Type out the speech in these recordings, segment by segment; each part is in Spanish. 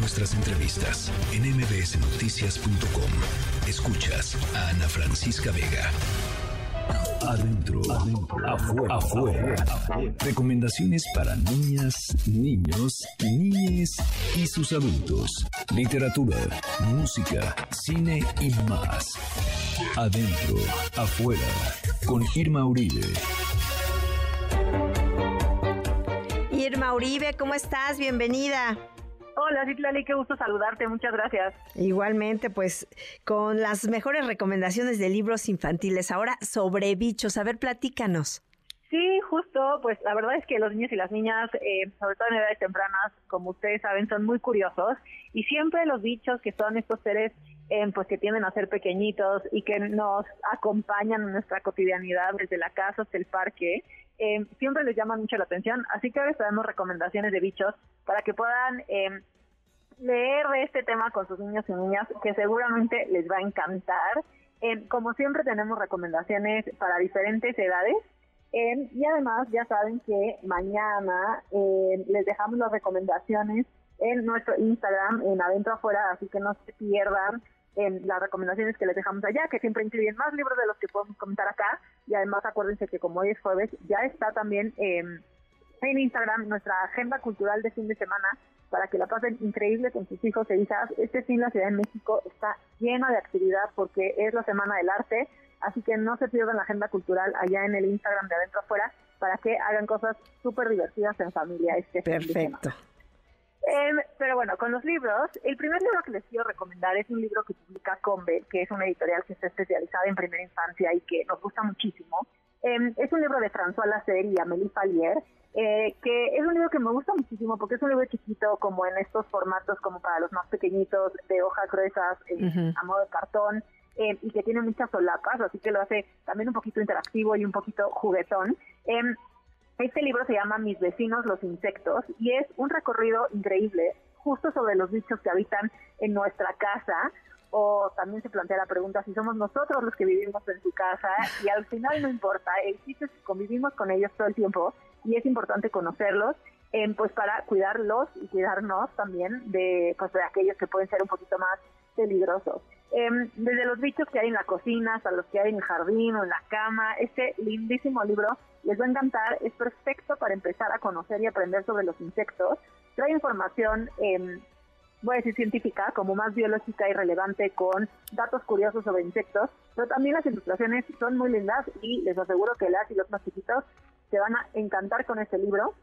nuestras entrevistas en mbsnoticias.com. Escuchas a Ana Francisca Vega. Adentro, afuera, afuera, Recomendaciones para niñas, niños, niñes y sus adultos. Literatura, música, cine y más. Adentro, afuera, con Irma Uribe. Irma Uribe, ¿cómo estás? Bienvenida. Hola, Citlali, qué gusto saludarte, muchas gracias. Igualmente, pues con las mejores recomendaciones de libros infantiles. Ahora sobre bichos, a ver, platícanos. Sí, justo, pues la verdad es que los niños y las niñas, eh, sobre todo en edades tempranas, como ustedes saben, son muy curiosos y siempre los bichos que son estos seres eh, pues que tienden a ser pequeñitos y que nos acompañan en nuestra cotidianidad desde la casa hasta el parque, eh, siempre les llaman mucho la atención, así que ahora damos recomendaciones de bichos para que puedan eh, leer de este tema con sus niños y niñas, que seguramente les va a encantar. Eh, como siempre tenemos recomendaciones para diferentes edades. y además ya saben que mañana les dejamos las recomendaciones en nuestro Instagram, en Adentro Afuera, así que no se pierdan las recomendaciones que les dejamos allá, que siempre incluyen más libros de los que podemos comentar acá. Y además acuérdense que como hoy es jueves, ya está también en Instagram nuestra agenda cultural de fin de semana para que la pasen increíble con sus hijos e hijas. Este fin la Ciudad de México está llena de actividad porque es la Semana del Arte, así que no se pierdan la agenda cultural allá en el Instagram de adentro afuera para que hagan cosas súper divertidas en familia este fin de semana. Em, pero bueno, con los libros, el primer libro que les quiero recomendar es un libro que publica Combe, que es una editorial que está especializada en primera infancia y que nos gusta muchísimo. Em, es un libro de François Lasser y Amélie Fallier, eh, que es un libro que me gusta muchísimo porque es un libro chiquito, como en estos formatos, como para los más pequeñitos, de hojas gruesas, eh, a modo de cartón, eh, y que tiene muchas solapas, así que lo hace también un poquito interactivo y un poquito juguetón. Este libro se llama Mis vecinos los insectos y es un recorrido increíble justo sobre los bichos que habitan en nuestra casa o también se plantea la pregunta si somos nosotros los que vivimos en su casa y al final no importa, el chiste es que convivimos con ellos todo el tiempo y es importante conocerlos eh, pues para cuidarlos y cuidarnos también de pues de aquellos que pueden ser un poquito más peligrosos. Em, desde los bichos que hay en la cocina hasta los que hay en el jardín o en la cama. Este lindísimo libro les va a encantar, es perfecto para empezar a conocer y aprender sobre los insectos. Trae información, eh, voy a decir científica, como más biológica y relevante, con datos curiosos sobre insectos, pero también las ilustraciones son muy lindas y les aseguro que las y los más chiquitos se van a encantar con este libro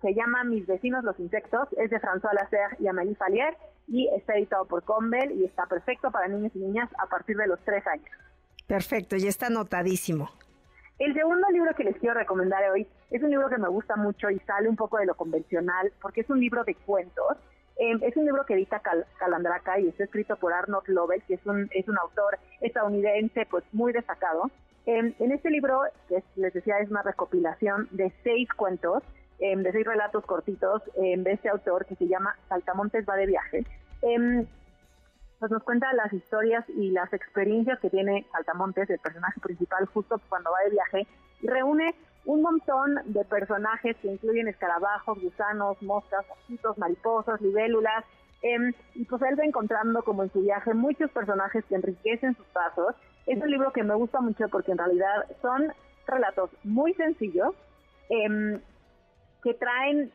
se llama Mis vecinos los insectos, es de François Lasser y Amélie Fallier y está editado por Combel y está perfecto para niños y niñas a partir de los tres años. Perfecto, y está anotadísimo. El segundo libro que les quiero recomendar hoy es un libro que me gusta mucho y sale un poco de lo convencional porque es un libro de cuentos. Em, es un libro que edita Calandraca y está escrito por Arnold Lovell, que es un, es un autor estadounidense pues muy destacado. Em, en este libro, que les decía, es una recopilación de seis cuentos Em, de seis relatos cortitos de este autor que se llama Saltamontes va de viaje. Pues nos cuenta las historias y las experiencias que tiene Saltamontes, el personaje principal, justo cuando va de viaje, y reúne un montón de personajes que incluyen escarabajos, gusanos, moscas, mosquitos, mariposas, libélulas, y pues él va encontrando como en su viaje muchos personajes que enriquecen sus pasos. Es un libro que me gusta mucho porque en realidad son relatos muy sencillos, que traen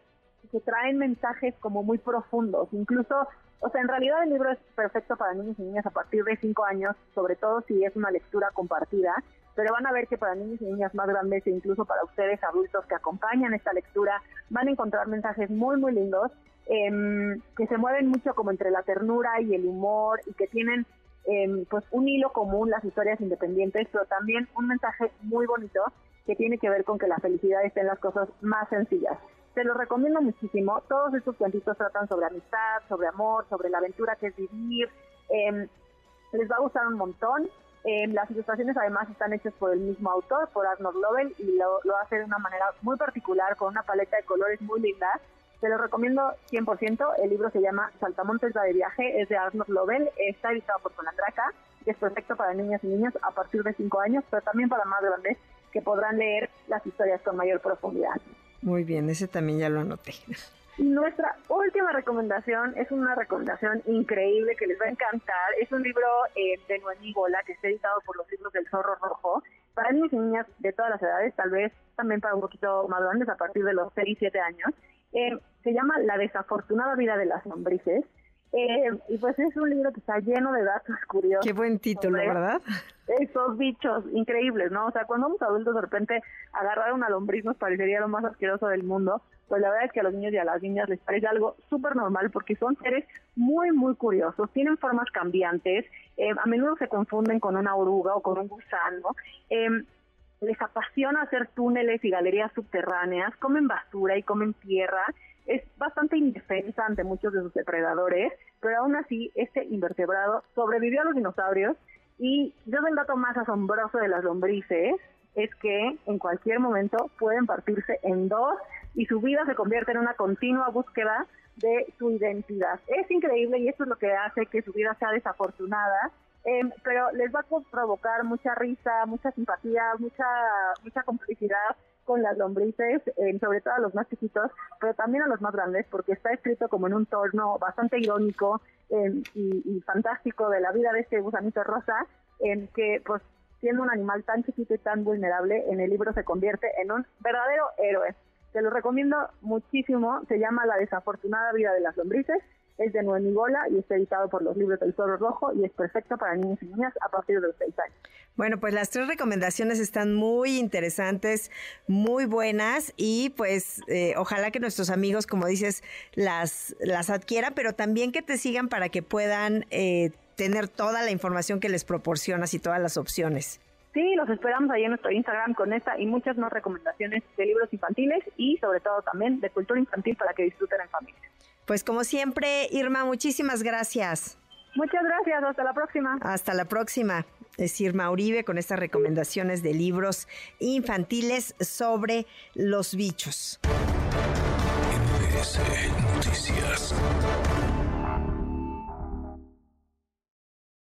que traen mensajes como muy profundos, incluso, o sea, en realidad el libro es perfecto para niños y niñas a partir de 5 años, sobre todo si es una lectura compartida, pero van a ver que para niños y niñas más grandes e incluso para ustedes adultos que acompañan esta lectura, van a encontrar mensajes muy, muy lindos, em, que se mueven mucho como entre la ternura y el humor y que tienen em, pues un hilo común las historias independientes, pero también un mensaje muy bonito que tiene que ver con que la felicidad esté en las cosas más sencillas. Se los recomiendo muchísimo. Todos estos cuentitos tratan sobre amistad, sobre amor, sobre la aventura que es vivir. Em, les va a gustar un montón. Em, las ilustraciones además están hechas por el mismo autor, por Arnold Lovell, y lo, lo hace de una manera muy particular, con una paleta de colores muy linda. Se lo recomiendo 100%. El libro se llama Saltamontes va de viaje, es de Arnold Lovell, está editado por Colandraca y es perfecto para niñas y niños a partir de 5 años, pero también para más grandes que podrán leer las historias con mayor profundidad. Muy bien, ese también ya lo anoté. Y nuestra última recomendación es una recomendación increíble que les va a encantar. Es un libro eh, de Noemí Gola que está editado por los libros del Zorro Rojo. Para niños y niñas de todas las edades, tal vez también para un poquito más grandes, a partir de los 6 y 7 años. Eh, se llama La desafortunada vida de las lombrices. Eh, y pues es un libro que está lleno de datos curiosos. Qué buen título, ¿verdad? Esos bichos increíbles, ¿no? O sea, cuando somos adultos de repente agarrar una lombriz nos parecería lo más asqueroso del mundo, pues la verdad es que a los niños y a las niñas les parece algo súper normal porque son seres muy, muy curiosos, tienen formas cambiantes, eh, a menudo se confunden con una oruga o con un gusano. Eh, les apasiona hacer túneles y galerías subterráneas, comen basura y comen tierra es indefensa ante muchos de sus depredadores, pero aún así este invertebrado sobrevivió a los dinosaurios y yo el dato más asombroso de las lombrices es que en cualquier momento pueden partirse en dos y su vida se convierte en una continua búsqueda de su identidad. Es increíble y esto es lo que hace que su vida sea desafortunada, em, pero les va a provocar mucha risa, mucha simpatía, mucha, mucha complicidad con las lombrices, eh, sobre todo a los más chiquitos, pero también a los más grandes, porque está escrito como en un tono bastante irónico eh, y, fantástico de la vida de este gusanito rosa, en que pues siendo un animal tan chiquito y tan vulnerable, en el libro se convierte en un verdadero héroe. Te lo recomiendo muchísimo, se llama La desafortunada vida de las lombrices es de Noemi Gola y está editado por los libros del Zorro Rojo y es perfecto para niños y niñas a partir de los 6 años. Bueno, pues las tres recomendaciones están muy interesantes, muy buenas y pues eh, ojalá que nuestros amigos, como dices, las, las adquieran, pero también que te sigan para que puedan eh, tener toda la información que les proporcionas y todas las opciones. Sí, los esperamos ahí en nuestro Instagram con esta y muchas más recomendaciones de libros infantiles y sobre todo también de cultura infantil para que disfruten en familia. Pues como siempre, Irma, muchísimas gracias. Muchas gracias, hasta la próxima. Hasta la próxima. Es Irma Uribe con estas recomendaciones de libros infantiles sobre los bichos. Noticias.